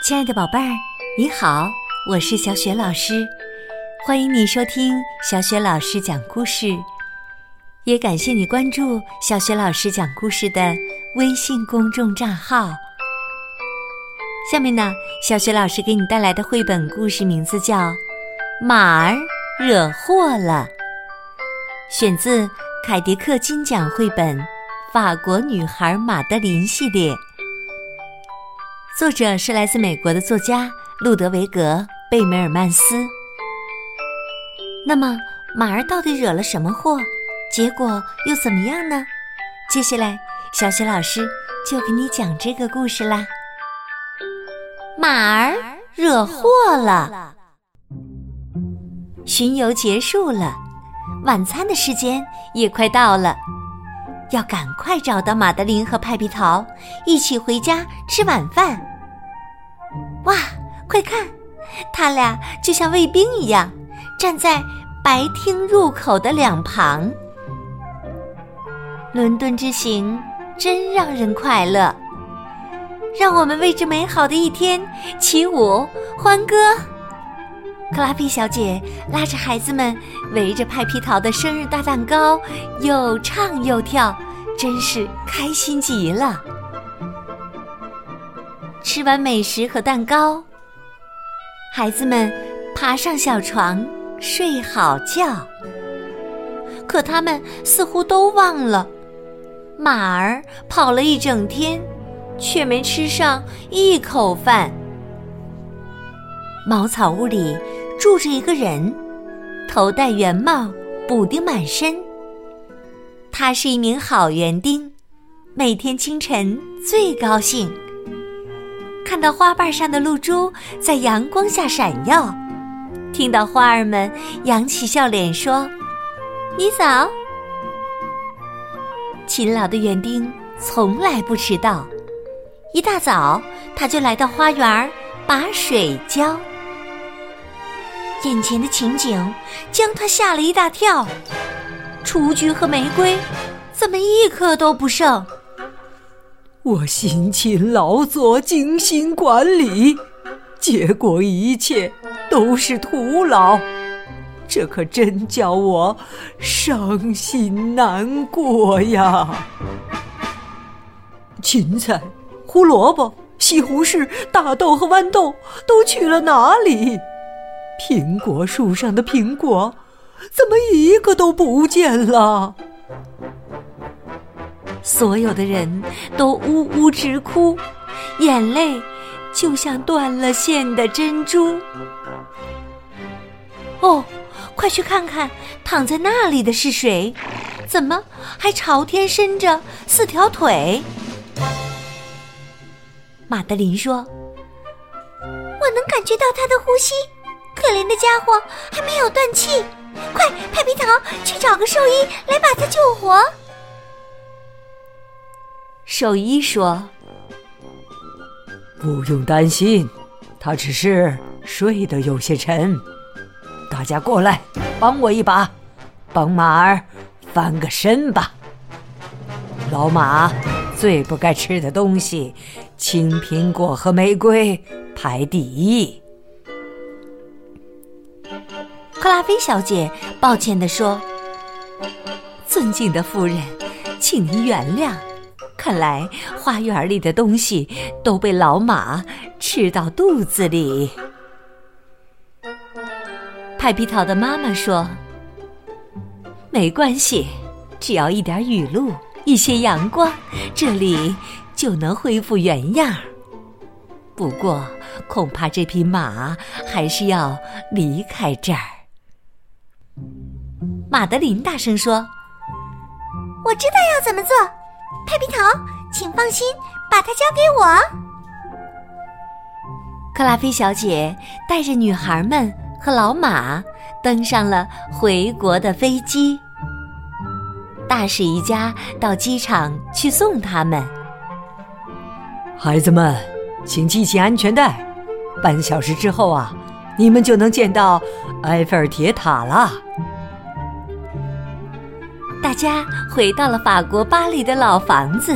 亲爱的宝贝儿，你好，我是小雪老师，欢迎你收听小雪老师讲故事，也感谢你关注小雪老师讲故事的微信公众账号。下面呢，小雪老师给你带来的绘本故事名字叫《马儿惹祸了》，选自凯迪克金奖绘本《法国女孩马德琳》系列。作者是来自美国的作家路德维格·贝梅尔曼斯。那么，马儿到底惹了什么祸？结果又怎么样呢？接下来，小雪老师就给你讲这个故事啦。马儿惹祸了。巡游结束了，晚餐的时间也快到了，要赶快找到马德琳和派皮桃，一起回家吃晚饭。哇，快看，他俩就像卫兵一样，站在白厅入口的两旁。伦敦之行真让人快乐，让我们为这美好的一天起舞欢歌。克拉菲小姐拉着孩子们围着派皮桃的生日大蛋糕，又唱又跳，真是开心极了。吃完美食和蛋糕，孩子们爬上小床睡好觉。可他们似乎都忘了，马儿跑了一整天，却没吃上一口饭。茅草屋里住着一个人，头戴圆帽，补丁满身。他是一名好园丁，每天清晨最高兴。看到花瓣上的露珠在阳光下闪耀，听到花儿们扬起笑脸说：“你早。”勤劳的园丁从来不迟到，一大早他就来到花园把水浇。眼前的情景将他吓了一大跳，雏菊和玫瑰怎么一颗都不剩？我辛勤劳作，精心管理，结果一切都是徒劳，这可真叫我伤心难过呀！芹菜、胡萝卜、西红柿、大豆和豌豆都去了哪里？苹果树上的苹果怎么一个都不见了？所有的人都呜呜直哭，眼泪就像断了线的珍珠。哦，快去看看，躺在那里的是谁？怎么还朝天伸着四条腿？马德琳说：“我能感觉到他的呼吸，可怜的家伙还没有断气。快，派皮桃，去找个兽医来把他救活。”兽医说：“不用担心，他只是睡得有些沉。大家过来，帮我一把，帮马儿翻个身吧。老马最不该吃的东西，青苹果和玫瑰排第一。”拉菲小姐抱歉地说：“尊敬的夫人，请您原谅。”看来花园里的东西都被老马吃到肚子里。派皮桃的妈妈说：“没关系，只要一点雨露，一些阳光，这里就能恢复原样。不过，恐怕这匹马还是要离开这儿。”马德琳大声说：“我知道要怎么做。”派皮桃，请放心，把它交给我。克拉菲小姐带着女孩们和老马登上了回国的飞机。大使一家到机场去送他们。孩子们，请系紧安全带。半小时之后啊，你们就能见到埃菲尔铁塔了。大家回到了法国巴黎的老房子，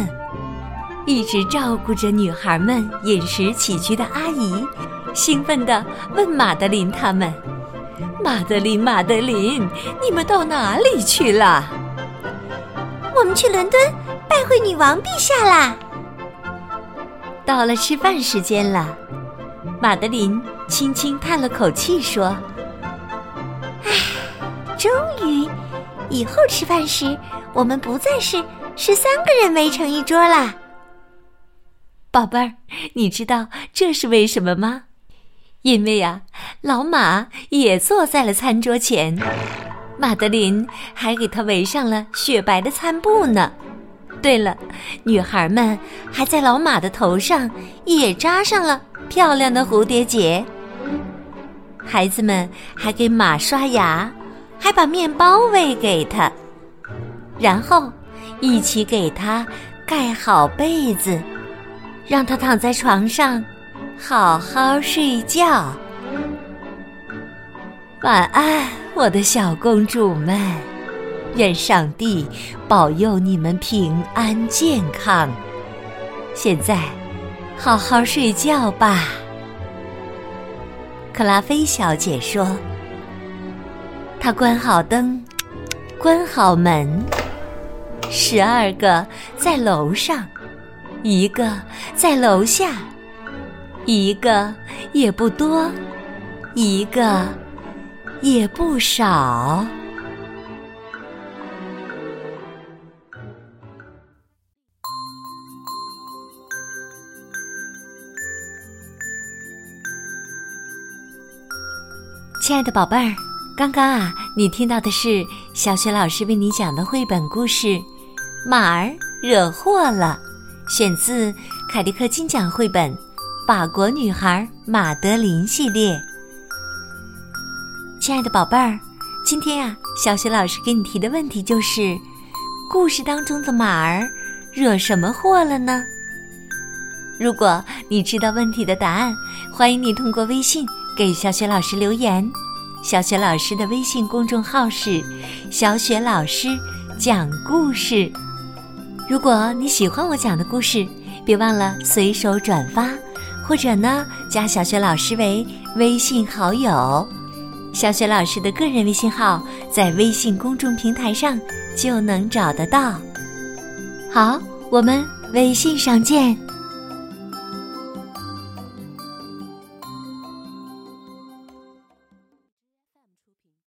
一直照顾着女孩们饮食起居的阿姨，兴奋地问马德琳他们：“马德琳，马德琳，你们到哪里去了？”“我们去伦敦拜会女王陛下啦。”到了吃饭时间了，马德琳轻轻叹了口气说：“唉，终于，以后吃饭时我们不再是十三个人围成一桌啦。”宝贝儿，你知道这是为什么吗？因为呀，老马也坐在了餐桌前，马德琳还给他围上了雪白的餐布呢。对了，女孩们还在老马的头上也扎上了漂亮的蝴蝶结。孩子们还给马刷牙，还把面包喂给他，然后一起给他盖好被子。让他躺在床上，好好睡觉。晚安，我的小公主们，愿上帝保佑你们平安健康。现在，好好睡觉吧。克拉菲小姐说：“他关好灯，关好门，十二个在楼上。”一个在楼下，一个也不多，一个也不少。亲爱的宝贝儿，刚刚啊，你听到的是小雪老师为你讲的绘本故事《马儿惹祸了》。选自凯迪克金奖绘本《法国女孩马德琳》系列。亲爱的宝贝儿，今天呀，小雪老师给你提的问题就是：故事当中的马儿惹什么祸了呢？如果你知道问题的答案，欢迎你通过微信给小雪老师留言。小雪老师的微信公众号是“小雪老师讲故事”。如果你喜欢我讲的故事，别忘了随手转发，或者呢加小雪老师为微信好友。小雪老师的个人微信号在微信公众平台上就能找得到。好，我们微信上见。